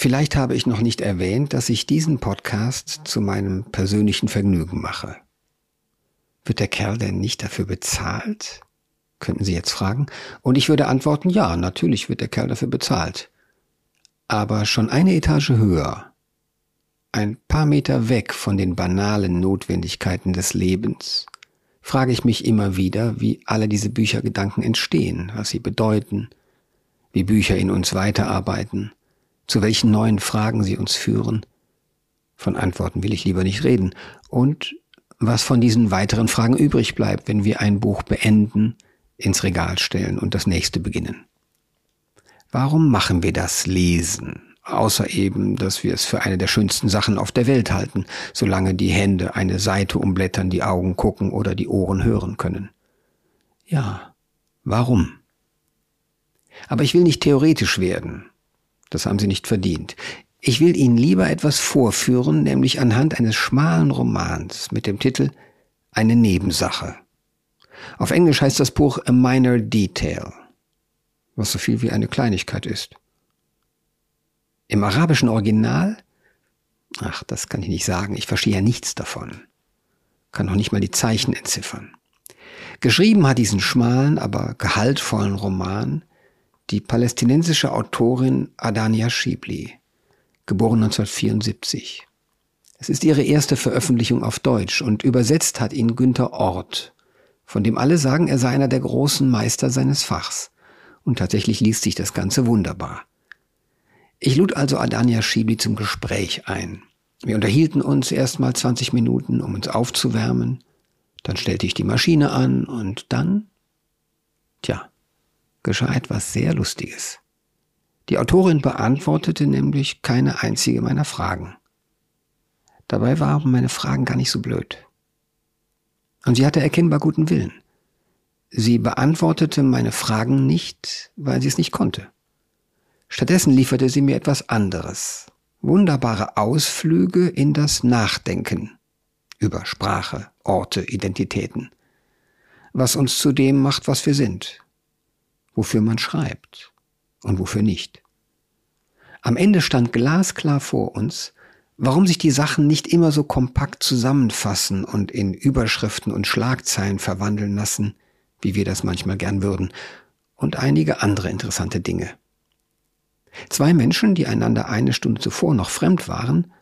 Vielleicht habe ich noch nicht erwähnt, dass ich diesen Podcast zu meinem persönlichen Vergnügen mache. Wird der Kerl denn nicht dafür bezahlt? Könnten Sie jetzt fragen. Und ich würde antworten, ja, natürlich wird der Kerl dafür bezahlt. Aber schon eine Etage höher, ein paar Meter weg von den banalen Notwendigkeiten des Lebens, frage ich mich immer wieder, wie alle diese Büchergedanken entstehen, was sie bedeuten, wie Bücher in uns weiterarbeiten, zu welchen neuen Fragen sie uns führen. Von Antworten will ich lieber nicht reden. Und was von diesen weiteren Fragen übrig bleibt, wenn wir ein Buch beenden, ins Regal stellen und das nächste beginnen. Warum machen wir das Lesen? Außer eben, dass wir es für eine der schönsten Sachen auf der Welt halten, solange die Hände eine Seite umblättern, die Augen gucken oder die Ohren hören können. Ja, warum? Aber ich will nicht theoretisch werden. Das haben Sie nicht verdient. Ich will Ihnen lieber etwas vorführen, nämlich anhand eines schmalen Romans mit dem Titel Eine Nebensache. Auf Englisch heißt das Buch A Minor Detail, was so viel wie eine Kleinigkeit ist. Im arabischen Original? Ach, das kann ich nicht sagen. Ich verstehe ja nichts davon. Kann noch nicht mal die Zeichen entziffern. Geschrieben hat diesen schmalen, aber gehaltvollen Roman die palästinensische Autorin Adania Schibli, geboren 1974. Es ist ihre erste Veröffentlichung auf Deutsch und übersetzt hat ihn Günther Ort, von dem alle sagen, er sei einer der großen Meister seines Fachs. Und tatsächlich liest sich das Ganze wunderbar. Ich lud also Adania Schibli zum Gespräch ein. Wir unterhielten uns erst mal 20 Minuten, um uns aufzuwärmen. Dann stellte ich die Maschine an und dann, tja, geschah etwas sehr Lustiges. Die Autorin beantwortete nämlich keine einzige meiner Fragen. Dabei waren meine Fragen gar nicht so blöd. Und sie hatte erkennbar guten Willen. Sie beantwortete meine Fragen nicht, weil sie es nicht konnte. Stattdessen lieferte sie mir etwas anderes. Wunderbare Ausflüge in das Nachdenken über Sprache, Orte, Identitäten. Was uns zu dem macht, was wir sind wofür man schreibt und wofür nicht. Am Ende stand glasklar vor uns, warum sich die Sachen nicht immer so kompakt zusammenfassen und in Überschriften und Schlagzeilen verwandeln lassen, wie wir das manchmal gern würden, und einige andere interessante Dinge. Zwei Menschen, die einander eine Stunde zuvor noch fremd waren,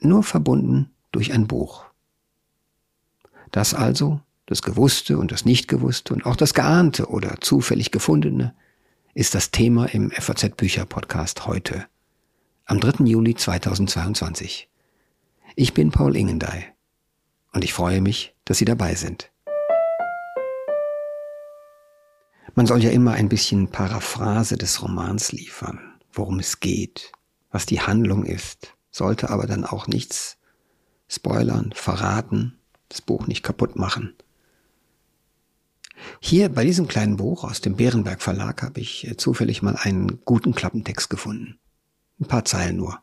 nur verbunden durch ein Buch. Das also das Gewusste und das Nichtgewusste und auch das Geahnte oder zufällig Gefundene ist das Thema im FAZ Bücher Podcast heute, am 3. Juli 2022. Ich bin Paul Ingendey und ich freue mich, dass Sie dabei sind. Man soll ja immer ein bisschen Paraphrase des Romans liefern, worum es geht, was die Handlung ist, sollte aber dann auch nichts spoilern, verraten, das Buch nicht kaputt machen. Hier bei diesem kleinen Buch aus dem Bärenberg Verlag habe ich äh, zufällig mal einen guten Klappentext gefunden. Ein paar Zeilen nur.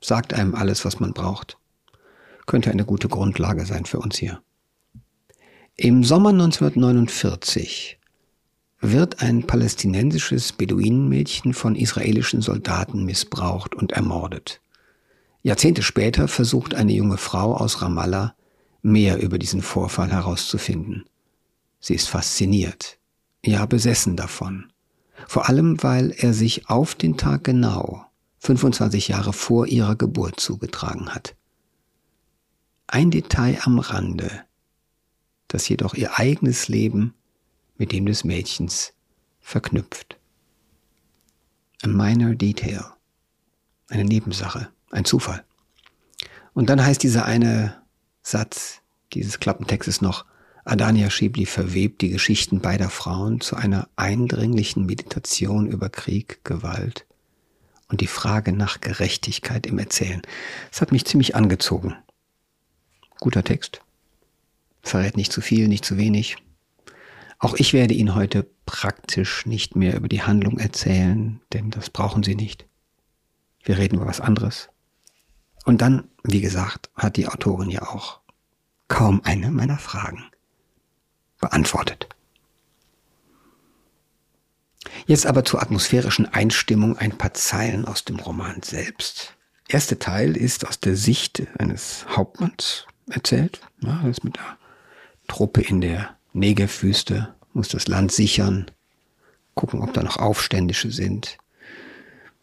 Sagt einem alles, was man braucht. Könnte eine gute Grundlage sein für uns hier. Im Sommer 1949 wird ein palästinensisches Beduinenmädchen von israelischen Soldaten missbraucht und ermordet. Jahrzehnte später versucht eine junge Frau aus Ramallah mehr über diesen Vorfall herauszufinden. Sie ist fasziniert, ja besessen davon. Vor allem, weil er sich auf den Tag genau 25 Jahre vor ihrer Geburt zugetragen hat. Ein Detail am Rande, das jedoch ihr eigenes Leben mit dem des Mädchens verknüpft. A minor detail. Eine Nebensache, ein Zufall. Und dann heißt dieser eine Satz dieses Klappentextes noch, Adania Schibli verwebt die Geschichten beider Frauen zu einer eindringlichen Meditation über Krieg, Gewalt und die Frage nach Gerechtigkeit im Erzählen. Es hat mich ziemlich angezogen. Guter Text. Verrät nicht zu viel, nicht zu wenig. Auch ich werde Ihnen heute praktisch nicht mehr über die Handlung erzählen, denn das brauchen Sie nicht. Wir reden über was anderes. Und dann, wie gesagt, hat die Autorin ja auch kaum eine meiner Fragen beantwortet. Jetzt aber zur atmosphärischen Einstimmung ein paar Zeilen aus dem Roman selbst. Erster Teil ist aus der Sicht eines Hauptmanns erzählt. Ja, er ist mit der Truppe in der Negerwüste, muss das Land sichern, gucken, ob da noch Aufständische sind.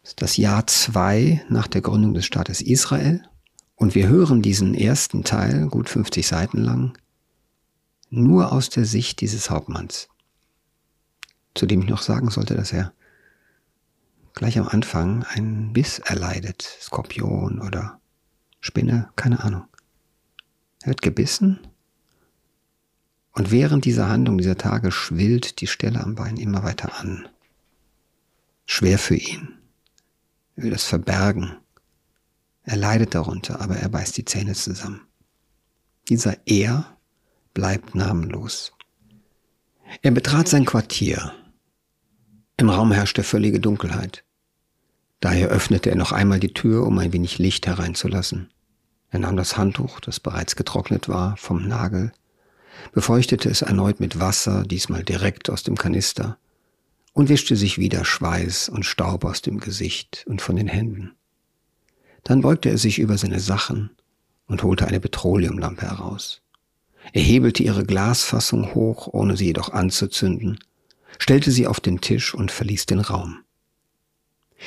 Das ist das Jahr zwei nach der Gründung des Staates Israel. Und wir hören diesen ersten Teil, gut 50 Seiten lang, nur aus der Sicht dieses Hauptmanns. Zu dem ich noch sagen sollte, dass er gleich am Anfang einen Biss erleidet, Skorpion oder Spinne, keine Ahnung. Er wird gebissen und während dieser Handlung, dieser Tage, schwillt die Stelle am Bein immer weiter an. Schwer für ihn. Er will das verbergen. Er leidet darunter, aber er beißt die Zähne zusammen. Dieser Er bleibt namenlos. Er betrat sein Quartier. Im Raum herrschte völlige Dunkelheit. Daher öffnete er noch einmal die Tür, um ein wenig Licht hereinzulassen. Er nahm das Handtuch, das bereits getrocknet war, vom Nagel, befeuchtete es erneut mit Wasser, diesmal direkt aus dem Kanister, und wischte sich wieder Schweiß und Staub aus dem Gesicht und von den Händen. Dann beugte er sich über seine Sachen und holte eine Petroleumlampe heraus. Er hebelte ihre Glasfassung hoch, ohne sie jedoch anzuzünden, stellte sie auf den Tisch und verließ den Raum.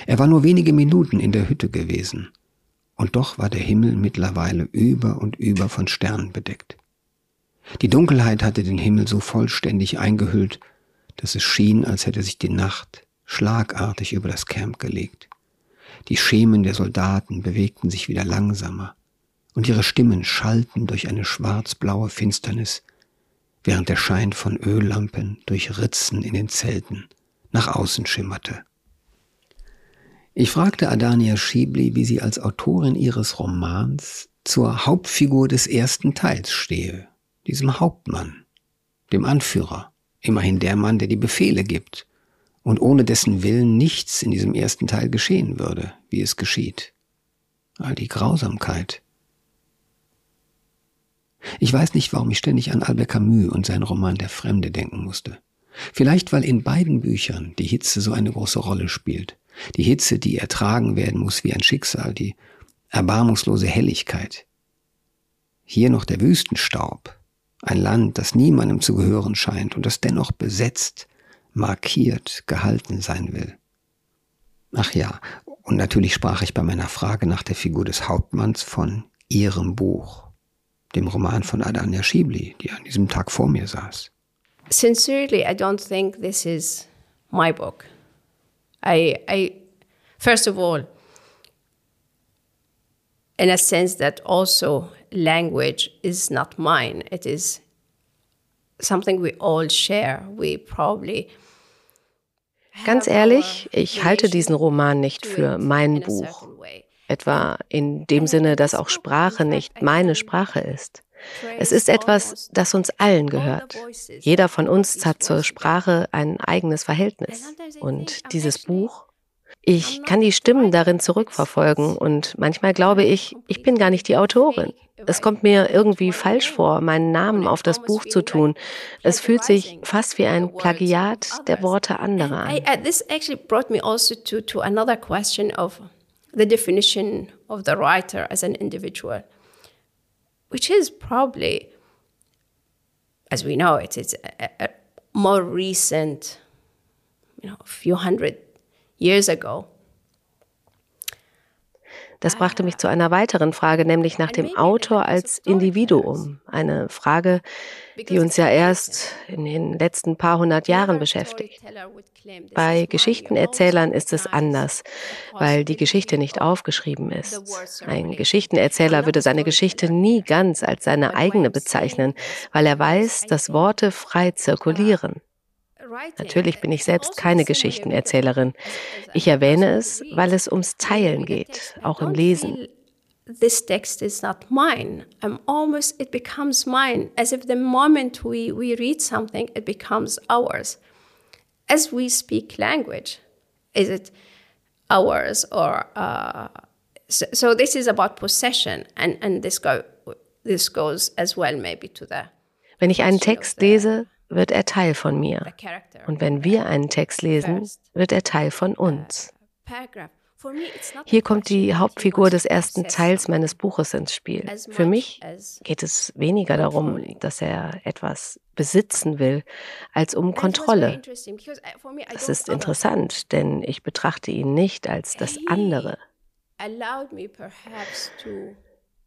Er war nur wenige Minuten in der Hütte gewesen, und doch war der Himmel mittlerweile über und über von Sternen bedeckt. Die Dunkelheit hatte den Himmel so vollständig eingehüllt, dass es schien, als hätte sich die Nacht schlagartig über das Camp gelegt. Die Schemen der Soldaten bewegten sich wieder langsamer, und ihre Stimmen schallten durch eine schwarzblaue Finsternis, während der Schein von Öllampen durch Ritzen in den Zelten nach außen schimmerte. Ich fragte Adania Schibli, wie sie als Autorin ihres Romans zur Hauptfigur des ersten Teils stehe diesem Hauptmann, dem Anführer, immerhin der Mann, der die Befehle gibt und ohne dessen Willen nichts in diesem ersten Teil geschehen würde, wie es geschieht. All die Grausamkeit. Ich weiß nicht, warum ich ständig an Albert Camus und seinen Roman Der Fremde denken musste. Vielleicht, weil in beiden Büchern die Hitze so eine große Rolle spielt. Die Hitze, die ertragen werden muss wie ein Schicksal, die erbarmungslose Helligkeit. Hier noch der Wüstenstaub, ein Land, das niemandem zu gehören scheint und das dennoch besetzt, markiert, gehalten sein will. Ach ja, und natürlich sprach ich bei meiner Frage nach der Figur des Hauptmanns von ihrem Buch, dem Roman von Adania Schibli, die an diesem Tag vor mir saß. Sincerely, I don't think this is my book. I, I first of all, in a sense that also language is not mine. It is something we all share. We probably Ganz ehrlich, ich halte diesen Roman nicht für mein Buch. Etwa in dem Sinne, dass auch Sprache nicht meine Sprache ist. Es ist etwas, das uns allen gehört. Jeder von uns hat zur Sprache ein eigenes Verhältnis. Und dieses Buch ich kann die Stimmen darin zurückverfolgen und manchmal glaube ich, ich bin gar nicht die Autorin. Es kommt mir irgendwie falsch vor, meinen Namen auf das Buch zu tun. Es fühlt sich fast wie ein Plagiat der Worte anderer an. The definition of the writer as an individual, which is probably, as we know, it is a, a more recent, you know, a few hundred years ago. Das brachte mich zu einer weiteren Frage, nämlich nach dem Autor als Individuum. Eine Frage, die uns ja erst in den letzten paar hundert Jahren beschäftigt. Bei Geschichtenerzählern ist es anders, weil die Geschichte nicht aufgeschrieben ist. Ein Geschichtenerzähler würde seine Geschichte nie ganz als seine eigene bezeichnen, weil er weiß, dass Worte frei zirkulieren. Natürlich bin ich selbst keine Geschichtenerzählerin. Ich erwähne es, weil es ums Teilen geht, auch im Lesen. This text is not mine. I'm almost, it becomes mine, as if the moment we, we read something, it becomes ours. As we speak language, is it ours or uh, so, so, this is about possession, and, and this, go, this goes as well maybe to the Wenn ich einen Text lese, wird er Teil von mir. Und wenn wir einen Text lesen, wird er Teil von uns. Hier kommt die Hauptfigur des ersten Teils meines Buches ins Spiel. Für mich geht es weniger darum, dass er etwas besitzen will, als um Kontrolle. Das ist interessant, denn ich betrachte ihn nicht als das andere.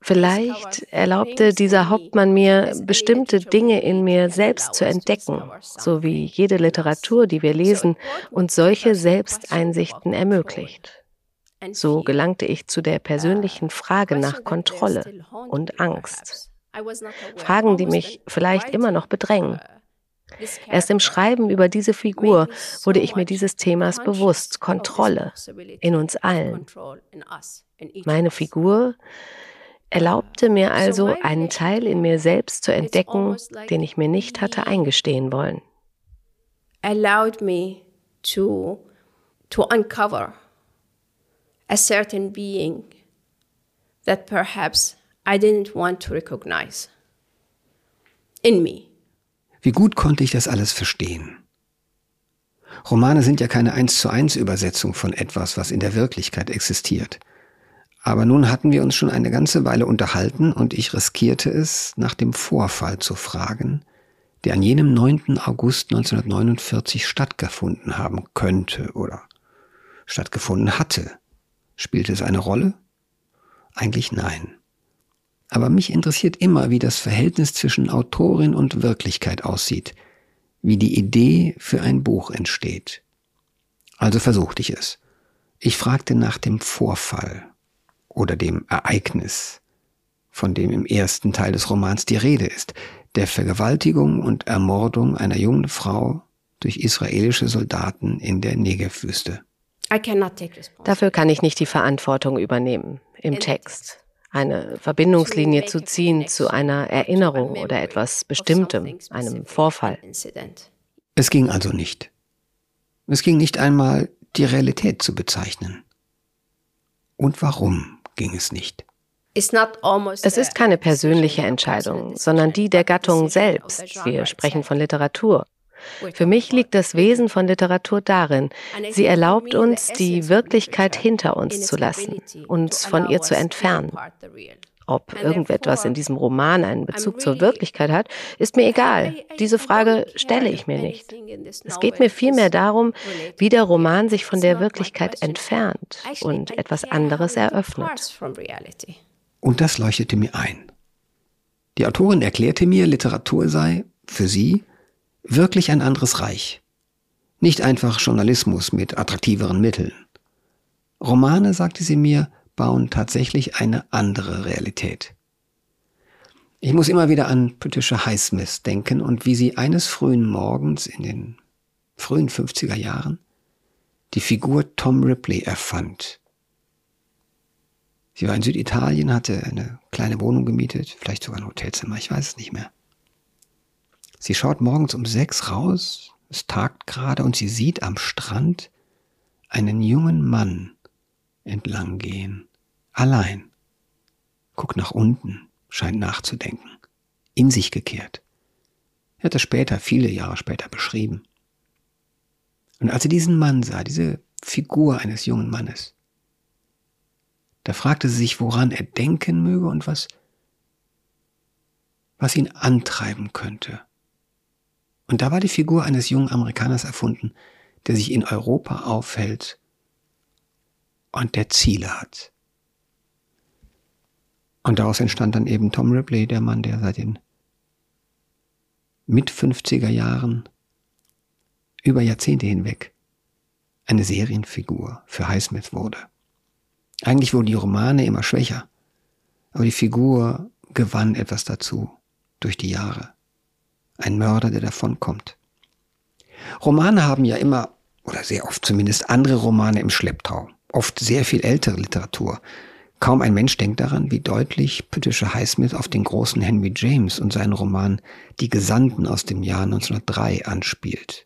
Vielleicht erlaubte dieser Hauptmann mir, bestimmte Dinge in mir selbst zu entdecken, so wie jede Literatur, die wir lesen, uns solche Selbsteinsichten ermöglicht. So gelangte ich zu der persönlichen Frage nach Kontrolle und Angst. Fragen, die mich vielleicht immer noch bedrängen. Erst im Schreiben über diese Figur wurde ich mir dieses Themas bewusst, Kontrolle in uns allen. Meine Figur erlaubte mir also, einen Teil in mir selbst zu entdecken, den ich mir nicht hatte eingestehen wollen. Allowed me to, to uncover a certain being that perhaps I didn't want to recognize in me. Wie gut konnte ich das alles verstehen? Romane sind ja keine eins zu eins Übersetzung von etwas, was in der Wirklichkeit existiert. Aber nun hatten wir uns schon eine ganze Weile unterhalten und ich riskierte es, nach dem Vorfall zu fragen, der an jenem 9. August 1949 stattgefunden haben könnte oder stattgefunden hatte. Spielte es eine Rolle? Eigentlich nein. Aber mich interessiert immer, wie das Verhältnis zwischen Autorin und Wirklichkeit aussieht, wie die Idee für ein Buch entsteht. Also versuchte ich es. Ich fragte nach dem Vorfall oder dem Ereignis, von dem im ersten Teil des Romans die Rede ist, der Vergewaltigung und Ermordung einer jungen Frau durch israelische Soldaten in der Negevwüste. Dafür kann ich nicht die Verantwortung übernehmen im Text. Eine Verbindungslinie zu ziehen zu einer Erinnerung oder etwas Bestimmtem, einem Vorfall. Es ging also nicht. Es ging nicht einmal, die Realität zu bezeichnen. Und warum ging es nicht? Es ist keine persönliche Entscheidung, sondern die der Gattung selbst. Wir sprechen von Literatur. Für mich liegt das Wesen von Literatur darin, sie erlaubt uns, die Wirklichkeit hinter uns zu lassen, uns von ihr zu entfernen. Ob irgendetwas in diesem Roman einen Bezug zur Wirklichkeit hat, ist mir egal. Diese Frage stelle ich mir nicht. Es geht mir vielmehr darum, wie der Roman sich von der Wirklichkeit entfernt und etwas anderes eröffnet. Und das leuchtete mir ein. Die Autorin erklärte mir, Literatur sei für sie wirklich ein anderes Reich. Nicht einfach Journalismus mit attraktiveren Mitteln. Romane, sagte sie mir, bauen tatsächlich eine andere Realität. Ich muss immer wieder an Patricia Highsmith denken und wie sie eines frühen Morgens in den frühen 50er Jahren die Figur Tom Ripley erfand. Sie war in Süditalien, hatte eine kleine Wohnung gemietet, vielleicht sogar ein Hotelzimmer, ich weiß es nicht mehr. Sie schaut morgens um sechs raus, es tagt gerade und sie sieht am Strand einen jungen Mann entlang gehen. Allein. Guckt nach unten, scheint nachzudenken. In sich gekehrt. Er hat das später, viele Jahre später beschrieben. Und als sie diesen Mann sah, diese Figur eines jungen Mannes, da fragte sie sich, woran er denken möge und was, was ihn antreiben könnte. Und da war die Figur eines jungen Amerikaners erfunden, der sich in Europa aufhält und der Ziele hat. Und daraus entstand dann eben Tom Ripley, der Mann, der seit den mit 50er Jahren über Jahrzehnte hinweg eine Serienfigur für Highsmith wurde. Eigentlich wurden die Romane immer schwächer, aber die Figur gewann etwas dazu durch die Jahre ein Mörder, der davonkommt. Romane haben ja immer, oder sehr oft zumindest, andere Romane im Schlepptau. Oft sehr viel ältere Literatur. Kaum ein Mensch denkt daran, wie deutlich Patricia Highsmith auf den großen Henry James und seinen Roman Die Gesandten aus dem Jahr 1903 anspielt.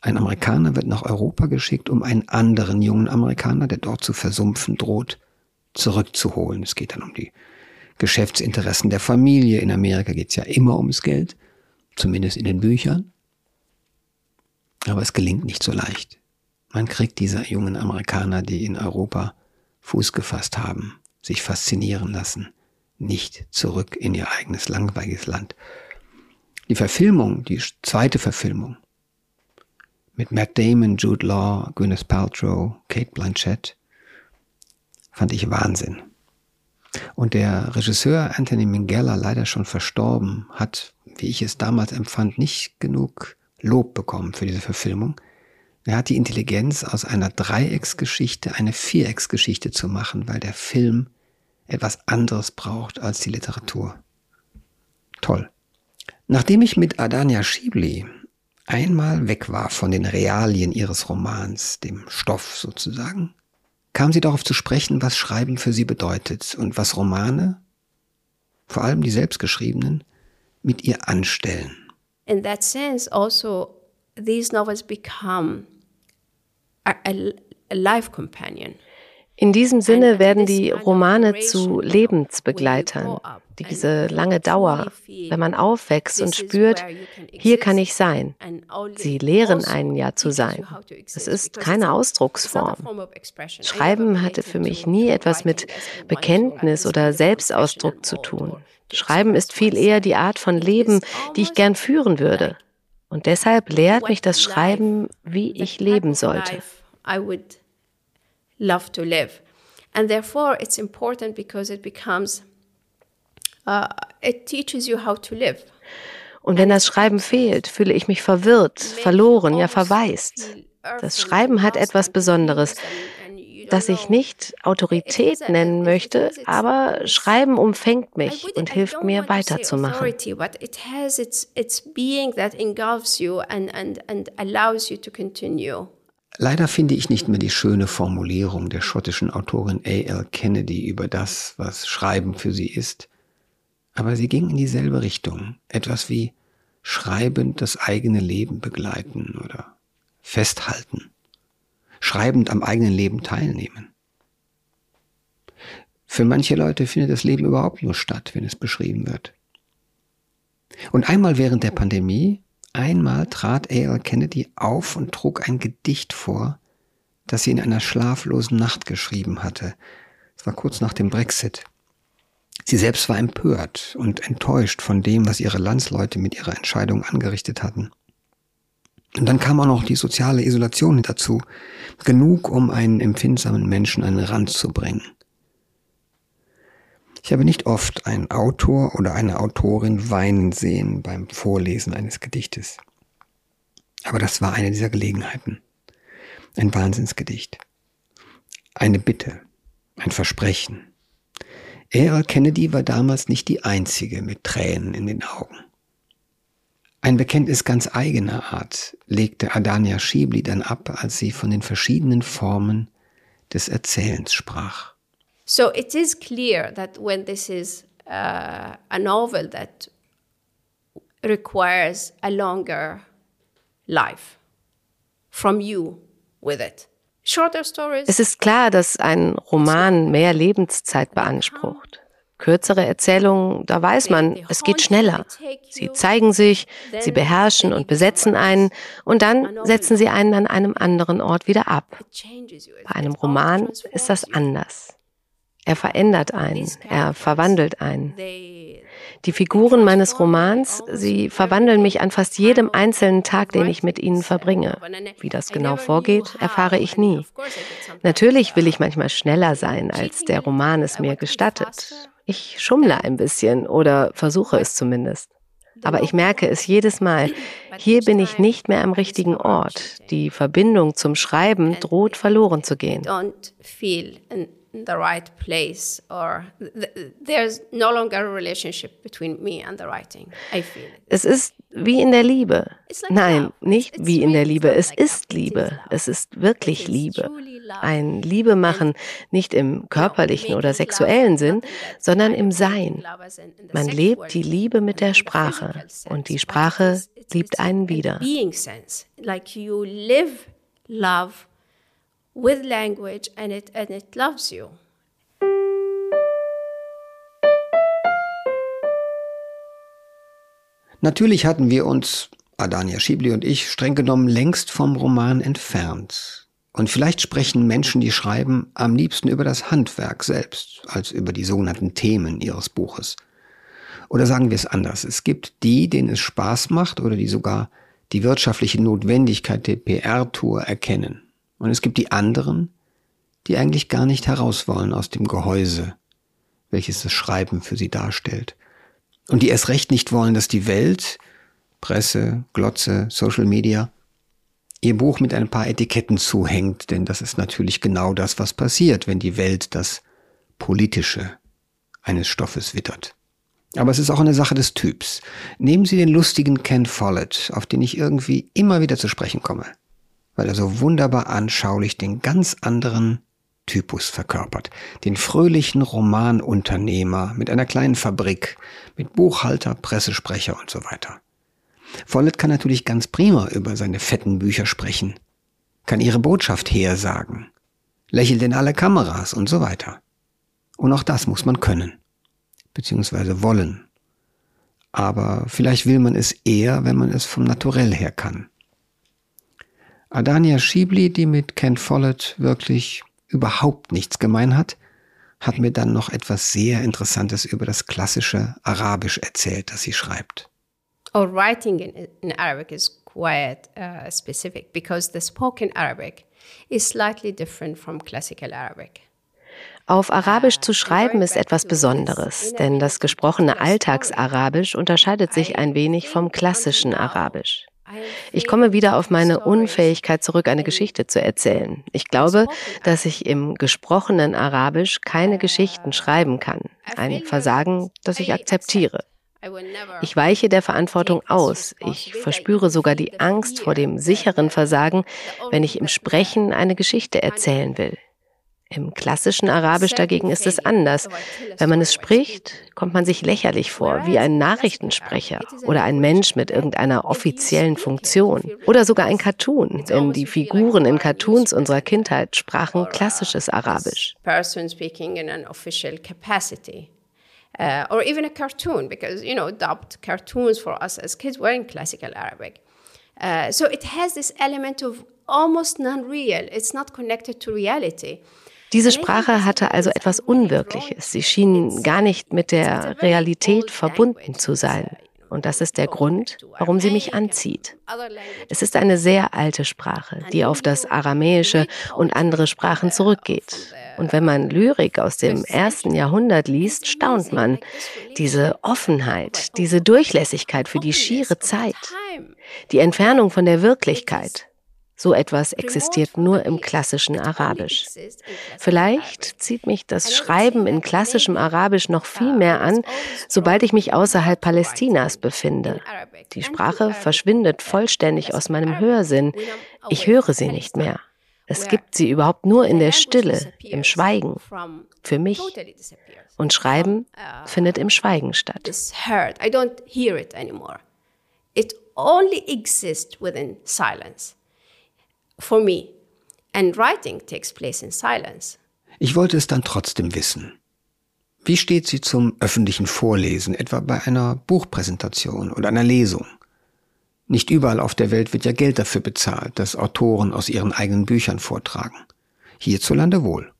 Ein Amerikaner wird nach Europa geschickt, um einen anderen jungen Amerikaner, der dort zu versumpfen droht, zurückzuholen. Es geht dann um die Geschäftsinteressen der Familie. In Amerika geht es ja immer ums Geld zumindest in den Büchern. Aber es gelingt nicht so leicht. Man kriegt diese jungen Amerikaner, die in Europa Fuß gefasst haben, sich faszinieren lassen, nicht zurück in ihr eigenes langweiliges Land. Die Verfilmung, die zweite Verfilmung mit Matt Damon, Jude Law, Gwyneth Paltrow, Kate Blanchett, fand ich Wahnsinn. Und der Regisseur Anthony Minghella, leider schon verstorben, hat, wie ich es damals empfand, nicht genug Lob bekommen für diese Verfilmung. Er hat die Intelligenz, aus einer Dreiecksgeschichte eine Vierecksgeschichte zu machen, weil der Film etwas anderes braucht als die Literatur. Toll. Nachdem ich mit Adania Schibli einmal weg war von den Realien ihres Romans, dem Stoff sozusagen, kam sie darauf zu sprechen, was Schreiben für sie bedeutet und was Romane, vor allem die selbstgeschriebenen, mit ihr anstellen. In that sense also these novels become a, a, a life companion. In diesem Sinne werden die Romane zu Lebensbegleitern. Diese lange Dauer, wenn man aufwächst und spürt, hier kann ich sein. Sie lehren einen ja zu sein. Es ist keine Ausdrucksform. Schreiben hatte für mich nie etwas mit Bekenntnis oder Selbstausdruck zu tun. Schreiben ist viel eher die Art von Leben, die ich gern führen würde. Und deshalb lehrt mich das Schreiben, wie ich leben sollte love to live. And therefore, it's important because it becomes, uh, it teaches you how to live. Und wenn das Schreiben fehlt, fühle ich mich verwirrt, verloren, ja verwaist. Das Schreiben hat etwas Besonderes, das ich nicht Autorität nennen möchte, aber Schreiben umfängt mich und hilft mir weiterzumachen. Leider finde ich nicht mehr die schöne Formulierung der schottischen Autorin A.L. Kennedy über das, was Schreiben für sie ist. Aber sie ging in dieselbe Richtung. Etwas wie schreibend das eigene Leben begleiten oder festhalten. Schreibend am eigenen Leben teilnehmen. Für manche Leute findet das Leben überhaupt nur statt, wenn es beschrieben wird. Und einmal während der Pandemie Einmal trat A.L. Kennedy auf und trug ein Gedicht vor, das sie in einer schlaflosen Nacht geschrieben hatte. Es war kurz nach dem Brexit. Sie selbst war empört und enttäuscht von dem, was ihre Landsleute mit ihrer Entscheidung angerichtet hatten. Und dann kam auch noch die soziale Isolation dazu, genug, um einen empfindsamen Menschen an den Rand zu bringen. Ich habe nicht oft einen Autor oder eine Autorin weinen sehen beim Vorlesen eines Gedichtes. Aber das war eine dieser Gelegenheiten. Ein Wahnsinnsgedicht. Eine Bitte. Ein Versprechen. A.R. Kennedy war damals nicht die einzige mit Tränen in den Augen. Ein Bekenntnis ganz eigener Art legte Adania Schibli dann ab, als sie von den verschiedenen Formen des Erzählens sprach. So it is clear that when this is uh, a novel that requires a longer life from you with it. Es ist klar, dass ein Roman mehr Lebenszeit beansprucht. Kürzere Erzählungen, da weiß man, es geht schneller. Sie zeigen sich, sie beherrschen und besetzen einen und dann setzen sie einen an einem anderen Ort wieder ab. Bei einem Roman ist das anders. Er verändert einen, er verwandelt einen. Die Figuren meines Romans, sie verwandeln mich an fast jedem einzelnen Tag, den ich mit ihnen verbringe. Wie das genau vorgeht, erfahre ich nie. Natürlich will ich manchmal schneller sein, als der Roman es mir gestattet. Ich schummle ein bisschen oder versuche es zumindest. Aber ich merke es jedes Mal. Hier bin ich nicht mehr am richtigen Ort. Die Verbindung zum Schreiben droht verloren zu gehen the right place or th there's no longer a relationship between me and the writing. I feel it. Es ist wie in der Liebe. Like Nein, love. nicht It's wie in der Liebe. Es like ist Liebe. Es ist wirklich Liebe. Ein Liebe machen nicht im körperlichen oder sexuellen Sinn, sondern im Sein. Man lebt die Liebe mit der Sprache und die Sprache liebt einen wieder. Like you live love with language and it, and it loves you. Natürlich hatten wir uns Adania Schibli und ich, streng genommen längst vom Roman entfernt. Und vielleicht sprechen Menschen, die schreiben, am liebsten über das Handwerk selbst, als über die sogenannten Themen ihres Buches. Oder sagen wir es anders. Es gibt die, denen es Spaß macht oder die sogar die wirtschaftliche Notwendigkeit der PR-Tour erkennen. Und es gibt die anderen, die eigentlich gar nicht heraus wollen aus dem Gehäuse, welches das Schreiben für sie darstellt. Und die erst recht nicht wollen, dass die Welt, Presse, Glotze, Social Media, ihr Buch mit ein paar Etiketten zuhängt, denn das ist natürlich genau das, was passiert, wenn die Welt das Politische eines Stoffes wittert. Aber es ist auch eine Sache des Typs. Nehmen Sie den lustigen Ken Follett, auf den ich irgendwie immer wieder zu sprechen komme, weil er so wunderbar anschaulich den ganz anderen Typus verkörpert. Den fröhlichen Romanunternehmer mit einer kleinen Fabrik, mit Buchhalter, Pressesprecher und so weiter. Follett kann natürlich ganz prima über seine fetten Bücher sprechen, kann ihre Botschaft hersagen, lächelt in alle Kameras und so weiter. Und auch das muss man können beziehungsweise wollen. Aber vielleicht will man es eher, wenn man es vom Naturell her kann. Adania Schibli, die mit Ken Follett wirklich überhaupt nichts gemein hat, hat mir dann noch etwas sehr Interessantes über das klassische Arabisch erzählt, das sie schreibt. Oh, writing in, in Arabic is quite uh, specific because the spoken Arabic is slightly different from classical Arabic. Auf Arabisch zu schreiben ist etwas Besonderes, denn das gesprochene Alltagsarabisch unterscheidet sich ein wenig vom klassischen Arabisch. Ich komme wieder auf meine Unfähigkeit zurück, eine Geschichte zu erzählen. Ich glaube, dass ich im gesprochenen Arabisch keine Geschichten schreiben kann. Ein Versagen, das ich akzeptiere. Ich weiche der Verantwortung aus. Ich verspüre sogar die Angst vor dem sicheren Versagen, wenn ich im Sprechen eine Geschichte erzählen will. Im klassischen Arabisch dagegen ist es anders. Wenn man es spricht, kommt man sich lächerlich vor, wie ein Nachrichtensprecher oder ein Mensch mit irgendeiner offiziellen Funktion oder sogar ein Cartoon, denn die Figuren in Cartoons unserer Kindheit sprachen klassisches Arabisch. Uh, or even a cartoon, because you know, dubbed cartoons for us as kids were in classical Arabic. Uh, so it has this element of almost non-real. It's not connected to reality. Diese Sprache hatte also etwas Unwirkliches. Sie schien gar nicht mit der Realität verbunden zu sein. Und das ist der Grund, warum sie mich anzieht. Es ist eine sehr alte Sprache, die auf das Aramäische und andere Sprachen zurückgeht. Und wenn man Lyrik aus dem ersten Jahrhundert liest, staunt man. Diese Offenheit, diese Durchlässigkeit für die schiere Zeit, die Entfernung von der Wirklichkeit, so etwas existiert nur im klassischen Arabisch. Vielleicht zieht mich das Schreiben in klassischem Arabisch noch viel mehr an, sobald ich mich außerhalb Palästinas befinde. Die Sprache verschwindet vollständig aus meinem Hörsinn. Ich höre sie nicht mehr. Es gibt sie überhaupt nur in der Stille, im Schweigen, für mich. Und Schreiben findet im Schweigen statt. It only exists within silence for me. And writing takes place in silence. Ich wollte es dann trotzdem wissen. Wie steht sie zum öffentlichen Vorlesen, etwa bei einer Buchpräsentation oder einer Lesung? Nicht überall auf der Welt wird ja Geld dafür bezahlt, dass Autoren aus ihren eigenen Büchern vortragen. Hierzulande wohl.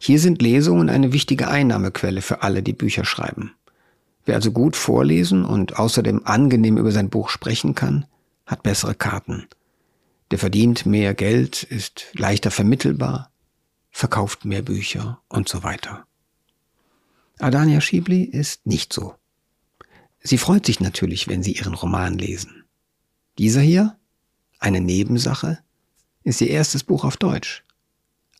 Hier sind Lesungen eine wichtige Einnahmequelle für alle, die Bücher schreiben. Wer also gut vorlesen und außerdem angenehm über sein Buch sprechen kann, hat bessere Karten der verdient mehr Geld, ist leichter vermittelbar, verkauft mehr Bücher und so weiter. Adania Schibli ist nicht so. Sie freut sich natürlich, wenn Sie Ihren Roman lesen. Dieser hier, eine Nebensache, ist Ihr erstes Buch auf Deutsch.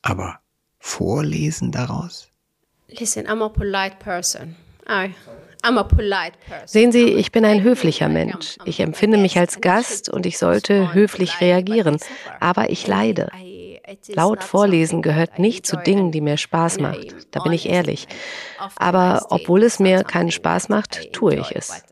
Aber vorlesen daraus? Listen, I'm a polite person. Sehen Sie, ich bin ein höflicher Mensch. Ich empfinde mich als Gast und ich sollte höflich reagieren, aber ich leide. Laut vorlesen gehört nicht zu Dingen, die mir Spaß macht. Da bin ich ehrlich. Aber obwohl es mir keinen Spaß macht, tue ich es.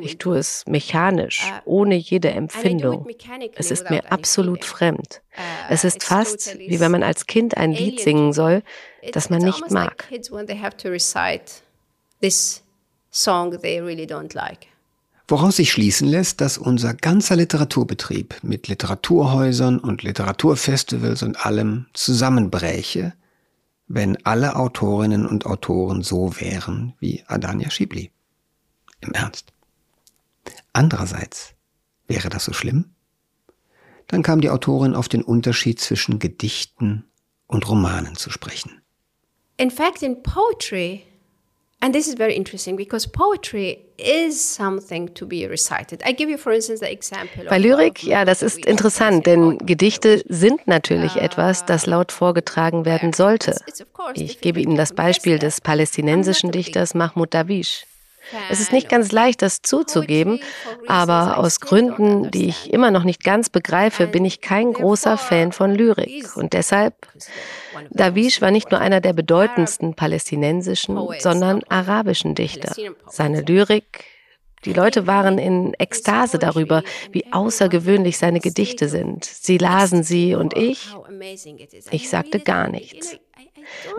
Ich tue es mechanisch, ohne jede Empfindung. Es ist mir absolut fremd. Es ist fast, wie wenn man als Kind ein Lied singen soll, das man nicht mag song they really don't like. Woraus sich schließen lässt, dass unser ganzer Literaturbetrieb mit Literaturhäusern und Literaturfestivals und allem zusammenbräche, wenn alle Autorinnen und Autoren so wären wie Adania Schibli. Im Ernst. Andererseits, wäre das so schlimm? Dann kam die Autorin auf den Unterschied zwischen Gedichten und Romanen zu sprechen. In fact, in poetry, And this is very interesting because poetry is something to be recited. I give you, for instance, the example. Bei Lyrik, ja, das ist interessant, denn Gedichte sind natürlich etwas, das laut vorgetragen werden sollte. Ich gebe Ihnen das Beispiel des palästinensischen Dichters Mahmoud Dawish. Es ist nicht ganz leicht, das zuzugeben, aber aus Gründen, die ich immer noch nicht ganz begreife, bin ich kein großer Fan von Lyrik. Und deshalb, Dawish war nicht nur einer der bedeutendsten palästinensischen, sondern arabischen Dichter. Seine Lyrik, die Leute waren in Ekstase darüber, wie außergewöhnlich seine Gedichte sind. Sie lasen sie und ich, ich sagte gar nichts.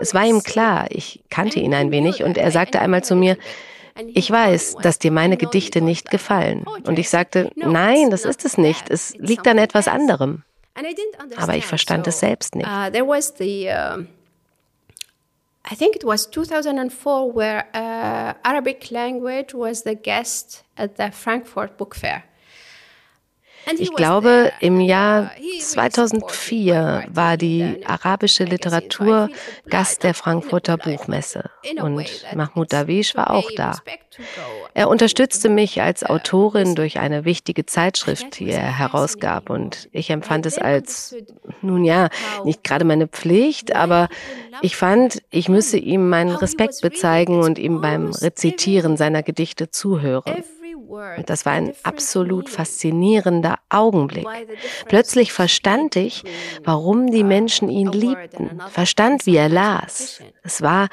Es war ihm klar, ich kannte ihn ein wenig und er sagte einmal zu mir, ich weiß, dass dir meine Gedichte nicht gefallen. Und ich sagte, nein, das ist es nicht. Es liegt an etwas anderem. Aber ich verstand es selbst nicht. Uh, I think it was 2004 where uh, Arabic language was the guest at the Frankfurt Book Fair. Ich glaube, im Jahr 2004 war die arabische Literatur Gast der Frankfurter Buchmesse und Mahmoud Dawish war auch da. Er unterstützte mich als Autorin durch eine wichtige Zeitschrift, die er herausgab und ich empfand es als, nun ja, nicht gerade meine Pflicht, aber ich fand, ich müsse ihm meinen Respekt bezeigen und ihm beim Rezitieren seiner Gedichte zuhören. Das war ein absolut faszinierender Augenblick. Plötzlich verstand ich, warum die Menschen ihn liebten, verstand, wie er las. Es war,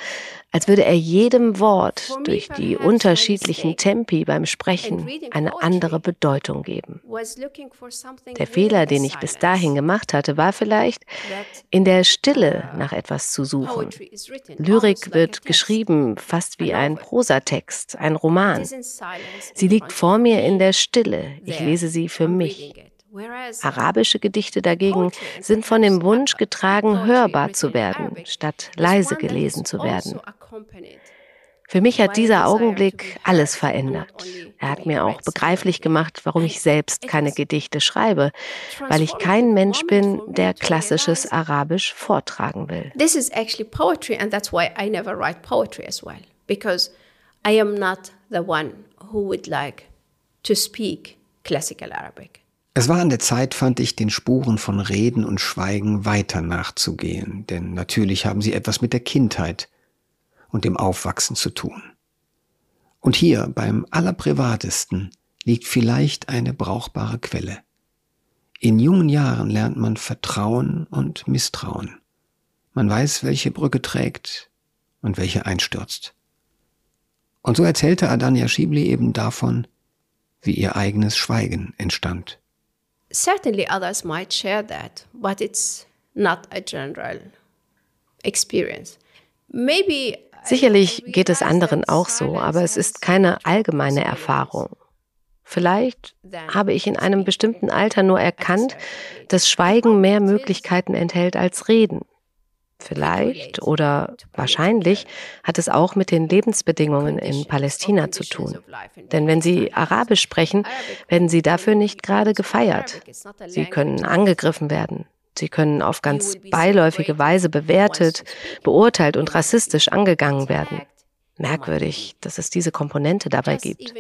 als würde er jedem Wort durch die unterschiedlichen Tempi beim Sprechen eine andere Bedeutung geben. Der Fehler, den ich bis dahin gemacht hatte, war vielleicht, in der Stille nach etwas zu suchen. Lyrik wird geschrieben fast wie ein Prosatext, ein Roman. Sie liegt vor mir in der Stille. Ich lese sie für mich. Arabische Gedichte dagegen sind von dem Wunsch getragen, hörbar zu werden, statt leise gelesen zu werden. Für mich hat dieser Augenblick alles verändert. Er hat mir auch begreiflich gemacht, warum ich selbst keine Gedichte schreibe, weil ich kein Mensch bin, der klassisches Arabisch vortragen will. This is actually poetry and that's why I never write poetry as well because I am not the one who would like to speak classical Arabic. Es war an der Zeit, fand ich, den Spuren von Reden und Schweigen weiter nachzugehen, denn natürlich haben sie etwas mit der Kindheit und dem Aufwachsen zu tun. Und hier, beim Allerprivatesten, liegt vielleicht eine brauchbare Quelle. In jungen Jahren lernt man Vertrauen und Misstrauen. Man weiß, welche Brücke trägt und welche einstürzt. Und so erzählte Adania Schibli eben davon, wie ihr eigenes Schweigen entstand certainly others might share that, but it's not a general experience. Maybe Sicherlich geht es anderen auch so, aber es ist keine allgemeine Erfahrung. Vielleicht habe ich in einem bestimmten Alter nur erkannt, dass Schweigen mehr Möglichkeiten enthält als Reden. Vielleicht oder wahrscheinlich hat es auch mit den Lebensbedingungen in Palästina zu tun. Denn wenn Sie Arabisch sprechen, werden Sie dafür nicht gerade gefeiert. Sie können angegriffen werden. Sie können auf ganz beiläufige Weise bewertet, beurteilt und rassistisch angegangen werden. Merkwürdig, dass es diese Komponente dabei gibt.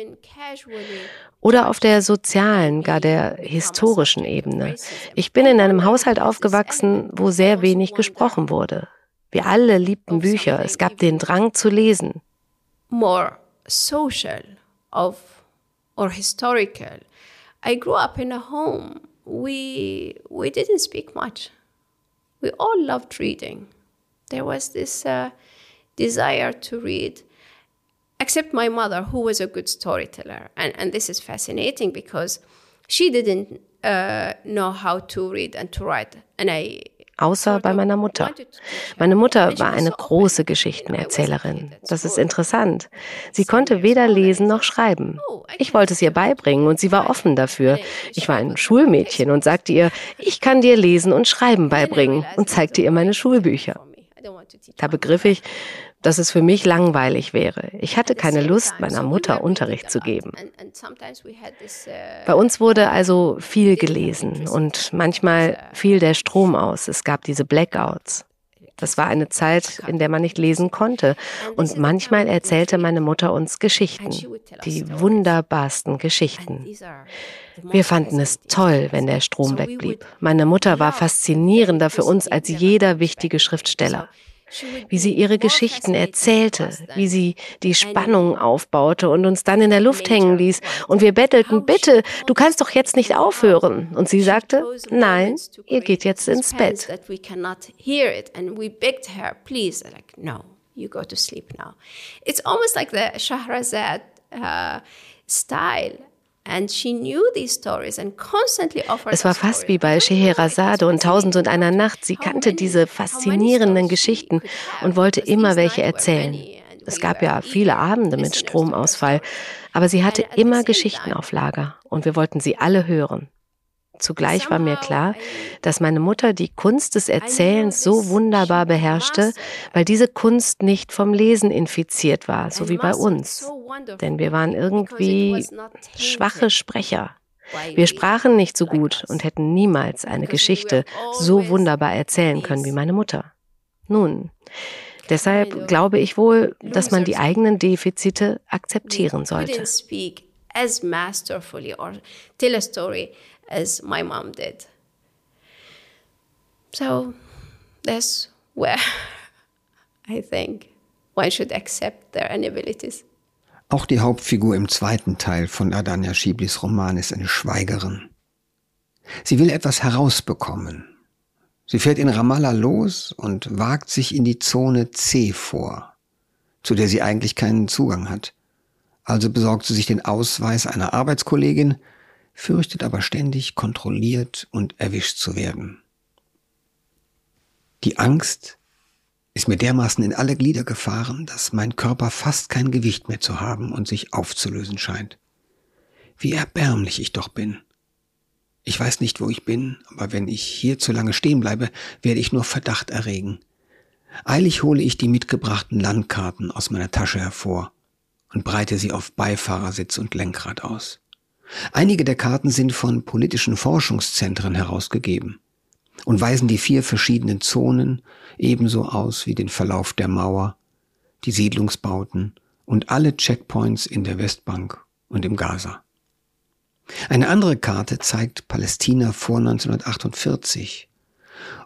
Oder auf der sozialen, gar der historischen Ebene. Ich bin in einem Haushalt aufgewachsen, wo sehr wenig gesprochen wurde. Wir alle liebten Bücher. Es gab den Drang zu lesen. More social of or historical. I grew up in a home. We we didn't speak much. We all loved reading. There was this uh, desire to read except my mother, who was a good storyteller. And, and this is fascinating because she didn't uh, know how to read and to write. And I, außer bei meiner Mutter. Meine Mutter war eine große Geschichtenerzählerin. Das ist interessant. Sie konnte weder lesen noch schreiben. Ich wollte es ihr beibringen und sie war offen dafür. Ich war ein Schulmädchen und sagte ihr, ich kann dir lesen und schreiben beibringen und zeigte ihr meine Schulbücher. Da begriff ich, dass es für mich langweilig wäre. Ich hatte keine Lust, meiner Mutter Unterricht zu geben. Bei uns wurde also viel gelesen und manchmal fiel der Strom aus. Es gab diese Blackouts. Das war eine Zeit, in der man nicht lesen konnte. Und manchmal erzählte meine Mutter uns Geschichten, die wunderbarsten Geschichten. Wir fanden es toll, wenn der Strom wegblieb. Meine Mutter war faszinierender für uns als jeder wichtige Schriftsteller wie sie ihre Geschichten erzählte, wie sie die Spannung aufbaute und uns dann in der Luft hängen ließ. Und wir bettelten, bitte, du kannst doch jetzt nicht aufhören. Und sie sagte, nein, ihr geht jetzt ins Bett. You go to sleep now. It's almost like the Shahrazad uh, style. Es war fast wie bei Scheherazade und Tausend und einer Nacht. Sie kannte diese faszinierenden Geschichten und wollte immer welche erzählen. Es gab ja viele Abende mit Stromausfall, aber sie hatte immer Geschichten auf Lager und wir wollten sie alle hören. Zugleich war mir klar, dass meine Mutter die Kunst des Erzählens so wunderbar beherrschte, weil diese Kunst nicht vom Lesen infiziert war, so wie bei uns. Denn wir waren irgendwie schwache Sprecher. Wir sprachen nicht so gut und hätten niemals eine Geschichte so wunderbar erzählen können wie meine Mutter. Nun, deshalb glaube ich wohl, dass man die eigenen Defizite akzeptieren sollte. as masterfully or tell a story as my mom did. So that's where I think one should accept their inabilities. Auch die Hauptfigur im zweiten Teil von Adania Schiblis Roman ist eine Schweigerin. Sie will etwas herausbekommen. Sie fährt in Ramallah los und wagt sich in die Zone C vor, zu der sie eigentlich keinen Zugang hat. Also besorgt sie sich den Ausweis einer Arbeitskollegin fürchtet aber ständig kontrolliert und erwischt zu werden. Die Angst ist mir dermaßen in alle Glieder gefahren, dass mein Körper fast kein Gewicht mehr zu haben und sich aufzulösen scheint. Wie erbärmlich ich doch bin. Ich weiß nicht, wo ich bin, aber wenn ich hier zu lange stehen bleibe, werde ich nur Verdacht erregen. Eilig hole ich die mitgebrachten Landkarten aus meiner Tasche hervor und breite sie auf Beifahrersitz und Lenkrad aus. Einige der Karten sind von politischen Forschungszentren herausgegeben und weisen die vier verschiedenen Zonen ebenso aus wie den Verlauf der Mauer, die Siedlungsbauten und alle Checkpoints in der Westbank und im Gaza. Eine andere Karte zeigt Palästina vor 1948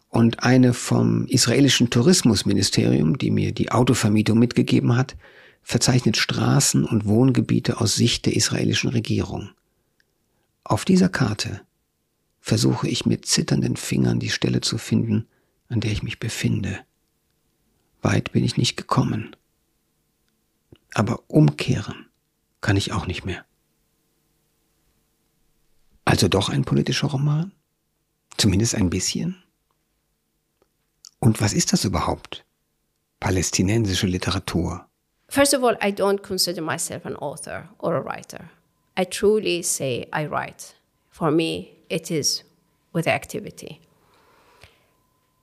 und eine vom israelischen Tourismusministerium, die mir die Autovermietung mitgegeben hat, verzeichnet Straßen und Wohngebiete aus Sicht der israelischen Regierung. Auf dieser Karte versuche ich mit zitternden Fingern die Stelle zu finden, an der ich mich befinde. Weit bin ich nicht gekommen. Aber umkehren kann ich auch nicht mehr. Also doch ein politischer Roman? Zumindest ein bisschen? Und was ist das überhaupt? Palästinensische Literatur. First of all, I don't consider myself an author or a writer. I truly say I write. For me, it is with activity.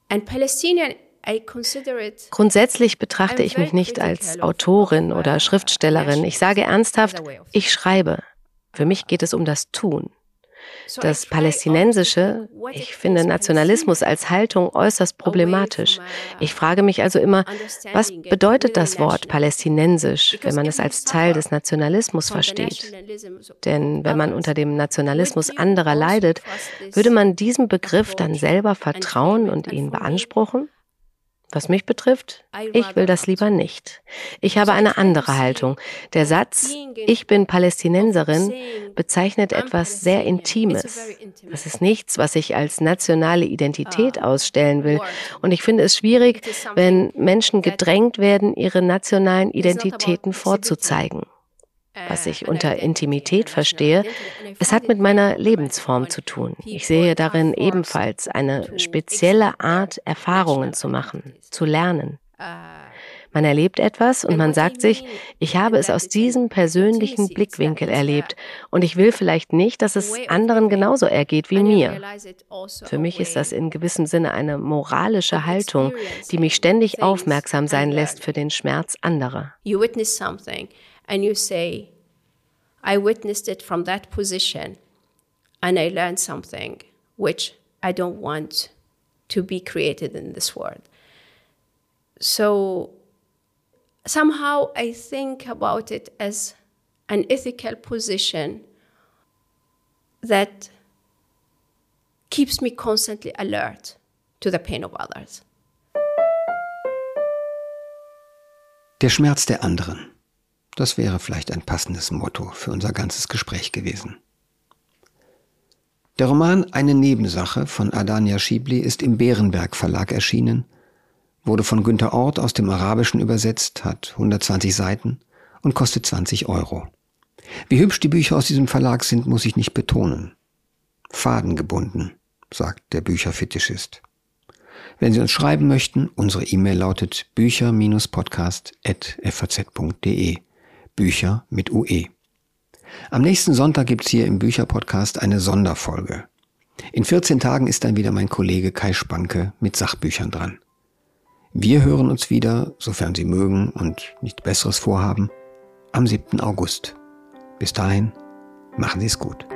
And Palestinian Grundsätzlich betrachte ich mich nicht als Autorin oder Schriftstellerin. Ich sage ernsthaft, ich schreibe. Für mich geht es um das Tun. Das Palästinensische, ich finde Nationalismus als Haltung äußerst problematisch. Ich frage mich also immer, was bedeutet das Wort palästinensisch, wenn man es als Teil des Nationalismus versteht? Denn wenn man unter dem Nationalismus anderer leidet, würde man diesem Begriff dann selber vertrauen und ihn beanspruchen? Was mich betrifft, ich will das lieber nicht. Ich habe eine andere Haltung. Der Satz, ich bin Palästinenserin, bezeichnet etwas sehr Intimes. Das ist nichts, was ich als nationale Identität ausstellen will. Und ich finde es schwierig, wenn Menschen gedrängt werden, ihre nationalen Identitäten vorzuzeigen. Was ich unter Intimität verstehe, es hat mit meiner Lebensform zu tun. Ich sehe darin ebenfalls eine spezielle Art, Erfahrungen zu machen, zu lernen. Man erlebt etwas und man sagt sich, ich habe es aus diesem persönlichen Blickwinkel erlebt und ich will vielleicht nicht, dass es anderen genauso ergeht wie mir. Für mich ist das in gewissem Sinne eine moralische Haltung, die mich ständig aufmerksam sein lässt für den Schmerz anderer. And you say, I witnessed it from that position and I learned something which I don't want to be created in this world. So somehow I think about it as an ethical position that keeps me constantly alert to the pain of others. Der Schmerz der anderen. Das wäre vielleicht ein passendes Motto für unser ganzes Gespräch gewesen. Der Roman Eine Nebensache von Adania Schibli ist im Bärenberg Verlag erschienen wurde von Günter Ort aus dem Arabischen übersetzt, hat 120 Seiten und kostet 20 Euro. Wie hübsch die Bücher aus diesem Verlag sind, muss ich nicht betonen. Fadengebunden, sagt der Bücherfetischist. Wenn Sie uns schreiben möchten, unsere E-Mail lautet bücher-podcast.faz.de. Bücher mit UE. Am nächsten Sonntag gibt's hier im Bücherpodcast eine Sonderfolge. In 14 Tagen ist dann wieder mein Kollege Kai Spanke mit Sachbüchern dran. Wir hören uns wieder, sofern Sie mögen und nichts Besseres vorhaben, am 7. August. Bis dahin, machen Sie es gut.